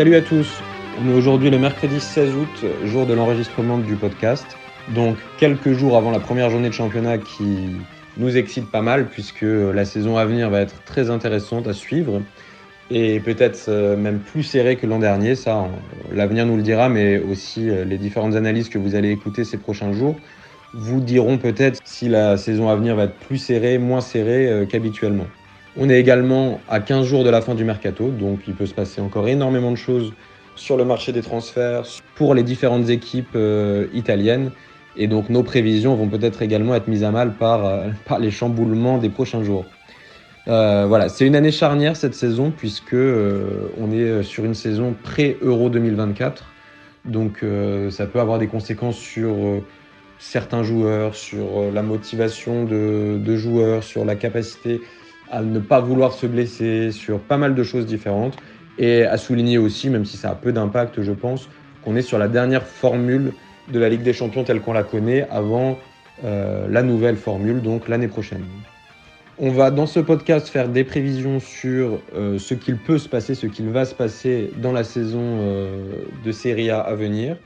Salut à tous, on est aujourd'hui le mercredi 16 août, jour de l'enregistrement du podcast. Donc quelques jours avant la première journée de championnat qui nous excite pas mal puisque la saison à venir va être très intéressante à suivre et peut-être euh, même plus serrée que l'an dernier. Ça, l'avenir nous le dira, mais aussi euh, les différentes analyses que vous allez écouter ces prochains jours vous diront peut-être si la saison à venir va être plus serrée, moins serrée euh, qu'habituellement. On est également à 15 jours de la fin du mercato, donc il peut se passer encore énormément de choses sur le marché des transferts pour les différentes équipes italiennes. Et donc nos prévisions vont peut-être également être mises à mal par, par les chamboulements des prochains jours. Euh, voilà, c'est une année charnière cette saison puisque euh, on est sur une saison pré-Euro 2024. Donc euh, ça peut avoir des conséquences sur certains joueurs, sur la motivation de, joueurs, sur la capacité à ne pas vouloir se blesser, sur pas mal de choses différentes. Et à souligner aussi, même si ça a peu d'impact je pense, qu'on est sur la dernière formule de la Ligue des Champions telle qu'on la connaît avant la nouvelle formule, donc l'année prochaine. On va dans ce podcast faire des prévisions sur euh, ce qu'il peut se passer, ce qu'il va se passer dans la saison euh, de Serie A à venir.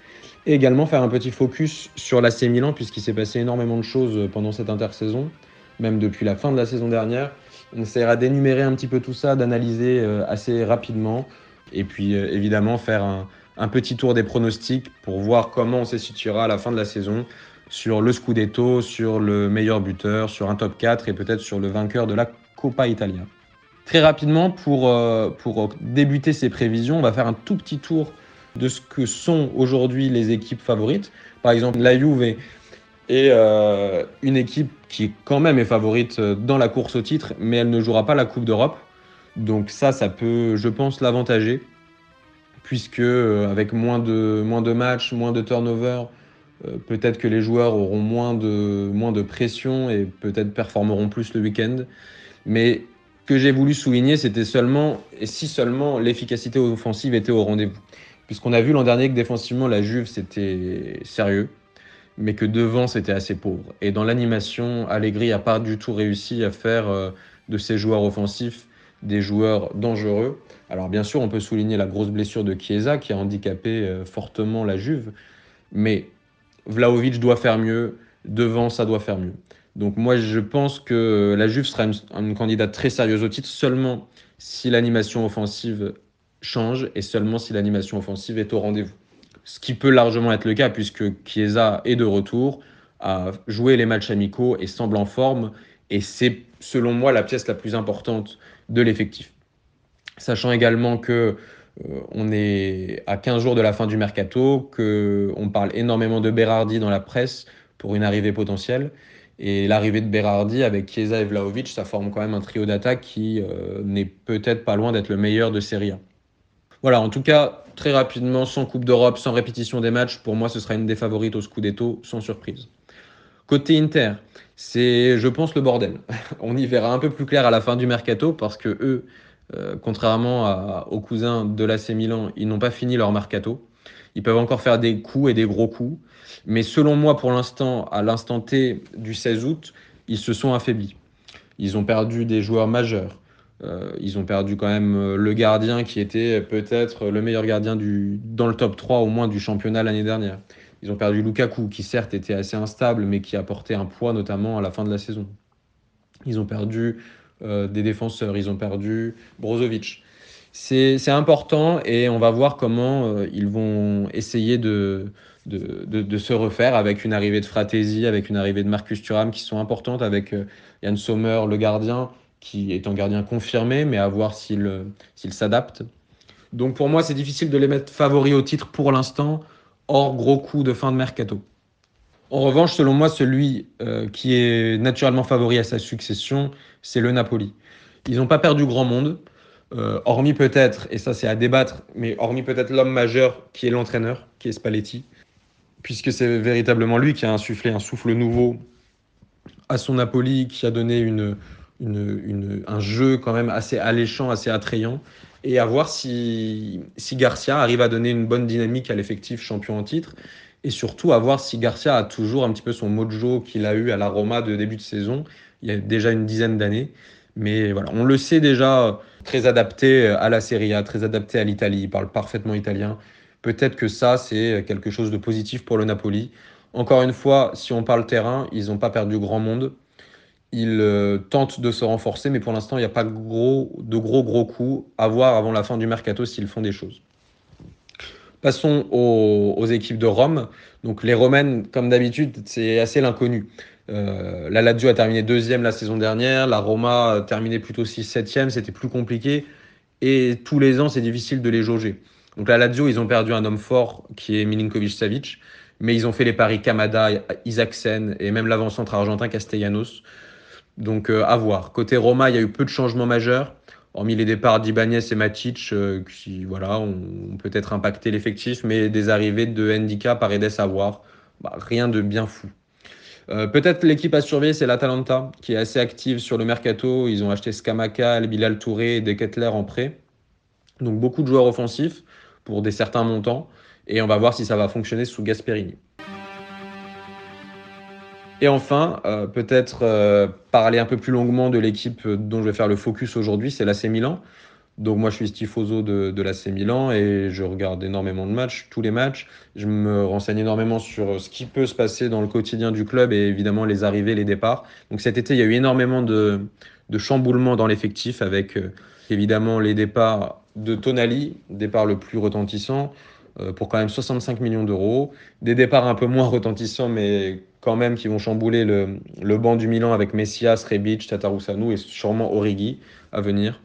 Et également faire un petit focus sur l'AC Milan, puisqu'il s'est passé énormément de choses pendant cette intersaison, même depuis la fin de la saison dernière. On essaiera d'énumérer un petit peu tout ça, d'analyser euh, assez rapidement. Et puis évidemment faire un, un petit tour des pronostics pour voir comment on se situera à la fin de la saison sur le Scudetto, sur le meilleur buteur, sur un top 4 et peut-être sur le vainqueur de la Coppa Italia. Très rapidement, pour, euh, pour débuter ces prévisions, on va faire un tout petit tour de ce que sont aujourd'hui les équipes favorites. Par exemple, la Juve est euh, une équipe qui quand même est favorite dans la course au titre, mais elle ne jouera pas la Coupe d'Europe. Donc ça, ça peut, je pense, l'avantager, puisque euh, avec moins de, moins de matchs, moins de turnover, euh, peut-être que les joueurs auront moins de, moins de pression et peut-être performeront plus le week-end. Mais que j'ai voulu souligner, c'était seulement, et si seulement l'efficacité offensive était au rendez-vous. Puisqu'on a vu l'an dernier que défensivement, la Juve, c'était sérieux, mais que devant, c'était assez pauvre. Et dans l'animation, Allegri n'a pas du tout réussi à faire euh, de ses joueurs offensifs des joueurs dangereux. Alors bien sûr, on peut souligner la grosse blessure de Chiesa qui a handicapé euh, fortement la Juve, mais Vlaovic doit faire mieux, devant ça doit faire mieux. Donc moi je pense que la Juve sera une, candidate très sérieuse au titre seulement si l'animation offensive change et seulement si l'animation offensive est au rendez-vous. Ce qui peut largement être le cas puisque Chiesa est de retour, a joué les matchs amicaux et semble en forme et c'est selon moi la pièce la plus importante de l'effectif. Sachant également que euh, on est à 15 jours de la fin du mercato, qu'on parle énormément de Berardi dans la presse pour une arrivée potentielle. Et l'arrivée de Berardi avec Chiesa et Vlaovic, ça forme quand même un trio d'attaque qui euh, n'est peut-être pas loin d'être le meilleur de Serie A. Voilà, en tout cas, très rapidement, sans Coupe d'Europe, sans répétition des matchs, pour moi, ce sera une des favorites au Scudetto, sans surprise. Côté Inter, c'est, je pense, le bordel. On y verra un peu plus clair à la fin du mercato parce que eux, euh, contrairement aux cousins de l'AC Milan, ils n'ont pas fini leur mercato. Ils peuvent encore faire des coups et des gros coups. Mais selon moi, pour l'instant, à l'instant T du 16 août, ils se sont affaiblis. Ils ont perdu des joueurs majeurs. Euh, ils ont perdu quand même euh, le gardien qui était peut-être le meilleur gardien du, dans le top 3 au moins du championnat l'année dernière. Ils ont perdu Lukaku qui certes était assez instable mais qui apportait un poids notamment à la fin de la saison. Ils ont perdu euh, des défenseurs. Ils ont perdu Brozovic. C'est important et on va voir comment ils vont essayer de, de, se refaire avec une arrivée de Fratesi, avec une arrivée de Marcus Thuram qui sont importantes, avec Yann Sommer, le gardien, qui est un gardien confirmé, mais à voir s'il s'adapte. Donc pour moi, c'est difficile de les mettre favoris au titre pour l'instant, hors gros coup de fin de mercato. En revanche, selon moi, celui euh, qui est naturellement favori à sa succession, c'est le Napoli. Ils n'ont pas perdu grand monde, euh, hormis peut-être, et ça c'est à débattre, mais hormis peut-être l'homme majeur qui est l'entraîneur, qui est Spalletti, puisque c'est véritablement lui qui a insufflé un souffle nouveau à son Napoli, qui a donné une, un jeu quand même assez alléchant, assez attrayant, et à voir si, Garcia arrive à donner une bonne dynamique à l'effectif champion en titre et surtout à voir si Garcia a toujours un petit peu son mojo qu'il a eu à la Roma de début de saison, il y a déjà une dizaine d'années, Mais voilà, on le sait déjà, très adapté à la Serie A, très adapté à l'Italie. Il parle parfaitement italien. Peut-être que ça, c'est quelque chose de positif pour le Napoli. Encore une fois, si on parle terrain, ils n'ont pas perdu grand monde. Ils euh, tentent de se renforcer, mais pour l'instant, il n'y a pas de gros gros coups à voir avant la fin du mercato s'ils font des choses. Passons aux, équipes de Rome. Donc les Romaines, comme d'habitude, c'est assez l'inconnu. Euh, la Lazio a terminé deuxième la saison dernière, la Roma a terminé plutôt 6-7e, c'était plus compliqué. Et tous les ans, c'est difficile de les jauger. Donc la Lazio, ils ont perdu un homme fort qui est Milinkovic-Savic, mais ils ont fait les paris Kamada, Isaacsen et même l'avant-centre argentin Castellanos. Donc euh, à voir. Côté Roma, il y a eu peu de changements majeurs, hormis les départs d'Ibanez et Matic, euh, qui voilà, ont peut-être impacté l'effectif, mais des arrivées de Ndika, Paredes à voir. Bah, rien de bien fou. Euh, peut-être l'équipe à surveiller, c'est l'Atalanta, qui est assez active sur le mercato. Ils ont acheté Skamaka, Bilal Touré et en prêt. Donc beaucoup de joueurs offensifs pour des certains montants. Et on va voir si ça va fonctionner sous Gasperini. Et enfin, euh, peut-être euh, parler un peu plus longuement de l'équipe dont je vais faire le focus aujourd'hui, c'est l'AC Milan. Donc moi je suis tifoso de, de l'AC Milan et je regarde énormément de matchs, tous les matchs. Je me renseigne énormément sur ce qui peut se passer dans le quotidien du club et évidemment les arrivées, les départs. Donc cet été il y a eu énormément de, de chamboulements dans l'effectif avec euh, évidemment les départs de Tonali, départ le plus retentissant, pour quand même 65 millions d'euros. Des départs un peu moins retentissants mais quand même qui vont chambouler le, le banc du Milan avec Messias, Rebic, Tatarusanu et sûrement Origi à venir.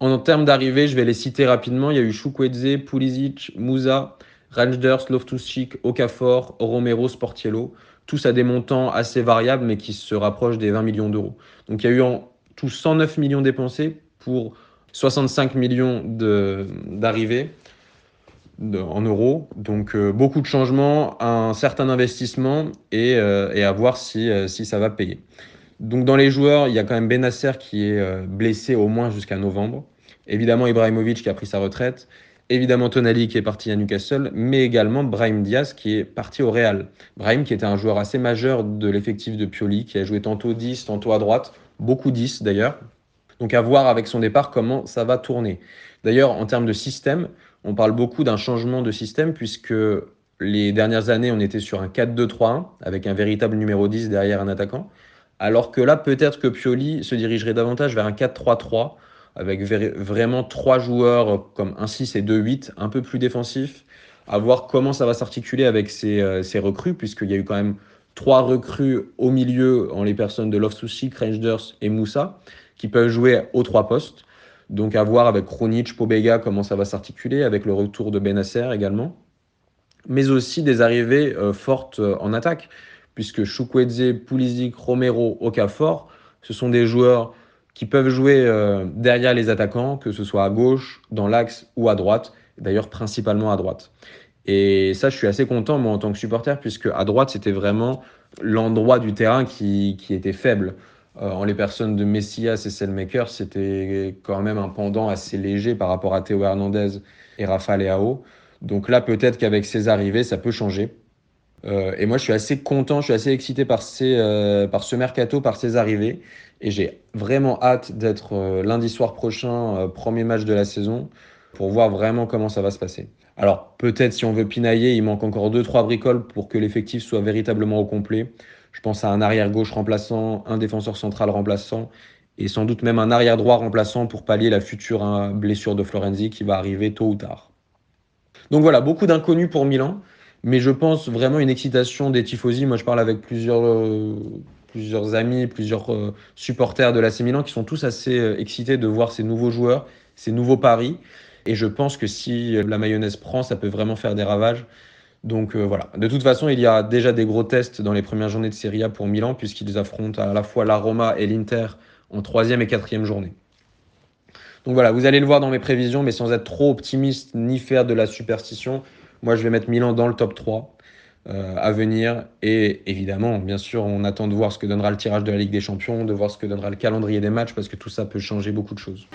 En termes d'arrivée, je vais les citer rapidement. Il y a eu Chukwueze, Pulisic, Musa, Rangers, Loftus-Cheek, Okafor, Romero, Sportiello. Tous à des montants assez variables, mais qui se rapprochent des 20 millions d'euros. Donc il y a eu en tout 109 millions dépensés pour 65 millions d'arrivées en euros. Donc euh, beaucoup de changements, un certain investissement et, euh, et à voir si, euh, si ça va payer. Donc dans les joueurs, il y a quand même Benasser qui est blessé au moins jusqu'à novembre. Évidemment Ibrahimovic qui a pris sa retraite. Évidemment Tonali qui est parti à Newcastle, mais également Brahim Diaz qui est parti au Real. Brahim qui était un joueur assez majeur de l'effectif de Pioli, qui a joué tantôt 10, tantôt à droite, beaucoup 10 d'ailleurs. Donc à voir avec son départ comment ça va tourner. D'ailleurs en termes de système, on parle beaucoup d'un changement de système puisque les dernières années, on était sur un 4-2-3-1 avec un véritable numéro 10 derrière un attaquant. Alors que là, peut-être que Pioli se dirigerait davantage vers un 4-3-3 avec vraiment trois joueurs comme un 6 et 2-8, un peu plus défensifs, à voir comment ça va s'articuler avec ces, euh, recrues, puisqu'il y a eu quand même trois recrues au milieu en les personnes de Loftus-Cheek, Rangers et Moussa, qui peuvent jouer aux trois postes. Donc à voir avec Kronic, Pobega comment ça va s'articuler, avec le retour de Benasser également. Mais aussi des arrivées euh, fortes euh, en attaque, puisque Chukwueze, Pulisic, Romero, Okafor, ce sont des joueurs qui peuvent jouer euh, derrière les attaquants, que ce soit à gauche, dans l'axe ou à droite, d'ailleurs principalement à droite. Et ça, je suis assez content, moi, en tant que supporter, puisque à droite, c'était vraiment l'endroit du terrain qui était faible. Euh, en les personnes de Messias et Selmaker, c'était quand même un pendant assez léger par rapport à Théo Hernandez et Rafa Leao. Donc là, peut-être qu'avec ces arrivées, ça peut changer. Euh, et moi, je suis assez content, je suis assez excité par, ces, euh, par ce mercato, par ces arrivées. Et j'ai vraiment hâte d'être lundi soir prochain, premier match de la saison, pour voir vraiment comment ça va se passer. Alors, peut-être si on veut pinailler, il manque encore 2-3 bricoles pour que l'effectif soit véritablement au complet. Je pense à un arrière gauche remplaçant, un défenseur central remplaçant et sans doute même un arrière droit remplaçant pour pallier la future hein, blessure de Florenzi qui va arriver tôt ou tard. Donc voilà, beaucoup d'inconnus pour Milan, mais je pense vraiment une excitation des tifosi. Moi, je parle avec plusieurs, euh, amis, plusieurs euh, supporters de l'AC Milan qui sont tous assez euh, excités de voir ces nouveaux joueurs, ces nouveaux paris. Et je pense que si la mayonnaise prend, ça peut vraiment faire des ravages. Donc euh, voilà. De toute façon, il y a déjà des gros tests dans les premières journées de Serie A pour Milan, puisqu'ils affrontent à la fois la Roma et l'Inter en troisième et quatrième journée. Donc voilà, vous allez le voir dans mes prévisions, mais sans être trop optimiste ni faire de la superstition. Moi, je vais mettre Milan dans le top 3 euh, à venir. Et évidemment, bien sûr, on attend de voir ce que donnera le tirage de la Ligue des Champions, de voir ce que donnera le calendrier des matchs, parce que tout ça peut changer beaucoup de choses.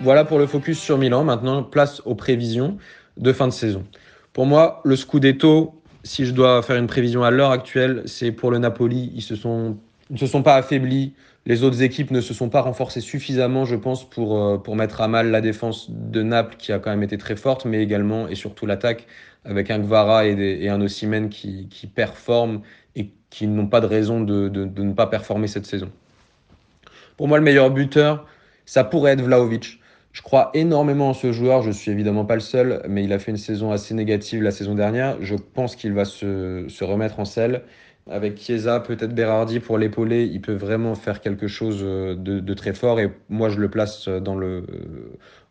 Voilà pour le focus sur Milan. Maintenant, place aux prévisions de fin de saison. Pour moi, le Scudetto, si je dois faire une prévision à l'heure actuelle, c'est pour le Napoli. Ils ne se sont pas affaiblis. Les autres équipes ne se sont pas renforcées suffisamment, je pense, pour, euh, pour mettre à mal la défense de Naples, qui a quand même été très forte, mais également et surtout l'attaque, avec un Gvara et, un Osimhen qui, performent et qui n'ont pas de raison de, de, ne pas performer cette saison. Pour moi, le meilleur buteur, ça pourrait être Vlaovic. Je crois énormément en ce joueur. Je suis évidemment pas le seul, mais il a fait une saison assez négative la saison dernière. Je pense qu'il va se, se, remettre en selle. Avec Chiesa, peut-être Berardi pour l'épauler, il peut vraiment faire quelque chose de, de, très fort. Et moi, je le place dans le,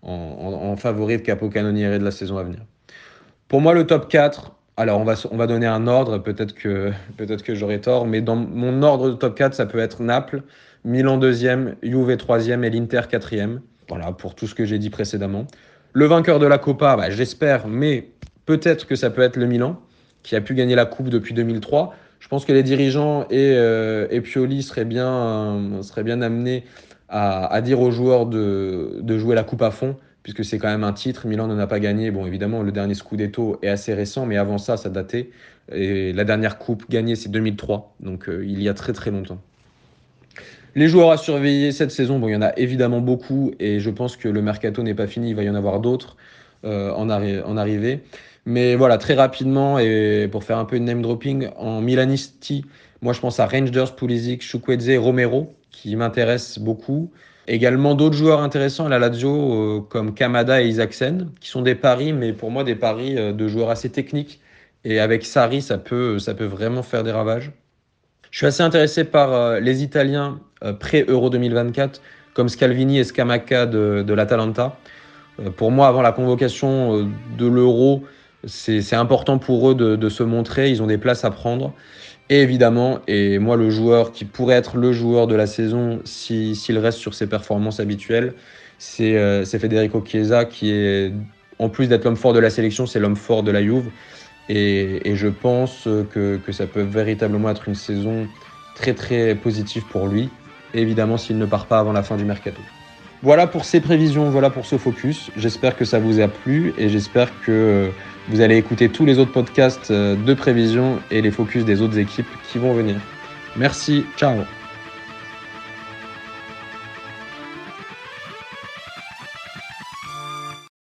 en, en, favori de Capo Canoniere de la saison à venir. Pour moi, le top 4, alors on va, on va donner un ordre, peut-être que, peut que j'aurai tort, mais dans mon ordre de top 4, ça peut être Naples, Milan 2e, Juve 3e et l'Inter 4e. Voilà, pour tout ce que j'ai dit précédemment. Le vainqueur de la Copa, bah, j'espère, mais peut-être que ça peut être le Milan, qui a pu gagner la Coupe depuis 2003. Je pense que les dirigeants et, euh, Pioli seraient bien, euh, seraient bien amenés à, dire aux joueurs de, de jouer la Coupe à fond puisque c'est quand même un titre. Milan n'en a pas gagné. Bon, évidemment, le dernier Scudetto est assez récent, mais avant ça, ça datait. Et la dernière coupe gagnée, c'est 2003, donc euh, il y a très très longtemps. Les joueurs à surveiller cette saison, bon, il y en a évidemment beaucoup, et je pense que le mercato n'est pas fini, il va y en avoir d'autres euh, en, arri en, arrivée. Mais voilà, très rapidement, et pour faire un peu de name dropping, en Milanisti, moi je pense à Rangers, Pulisic, Chukwueze, Romero, qui m'intéressent beaucoup. Également d'autres joueurs intéressants à la Lazio euh, comme Kamada et Isaacsen, qui sont des paris, mais pour moi des paris euh, de joueurs assez techniques. Et avec Sarri, ça peut, ça peut vraiment faire des ravages. Je suis assez intéressé par euh, les Italiens pré-Euro 2024, comme Scalvini et Scamacca de, l'Atalanta. pour moi, avant la convocation de l'Euro, c'est important pour eux de, se montrer. Ils ont des places à prendre. Et évidemment, et moi le joueur qui pourrait être le joueur de la saison s'il si, reste sur ses performances habituelles, c'est euh, Federico Chiesa qui est, en plus d'être l'homme fort de la sélection, c'est l'homme fort de la Juve. Et, je pense que, ça peut véritablement être une saison très très positive pour lui, évidemment s'il ne part pas avant la fin du mercato. Voilà pour ces prévisions, voilà pour ce focus. J'espère que ça vous a plu et j'espère que vous allez écouter tous les autres podcasts euh, de prévision et les focus des autres équipes qui vont venir. Merci, ciao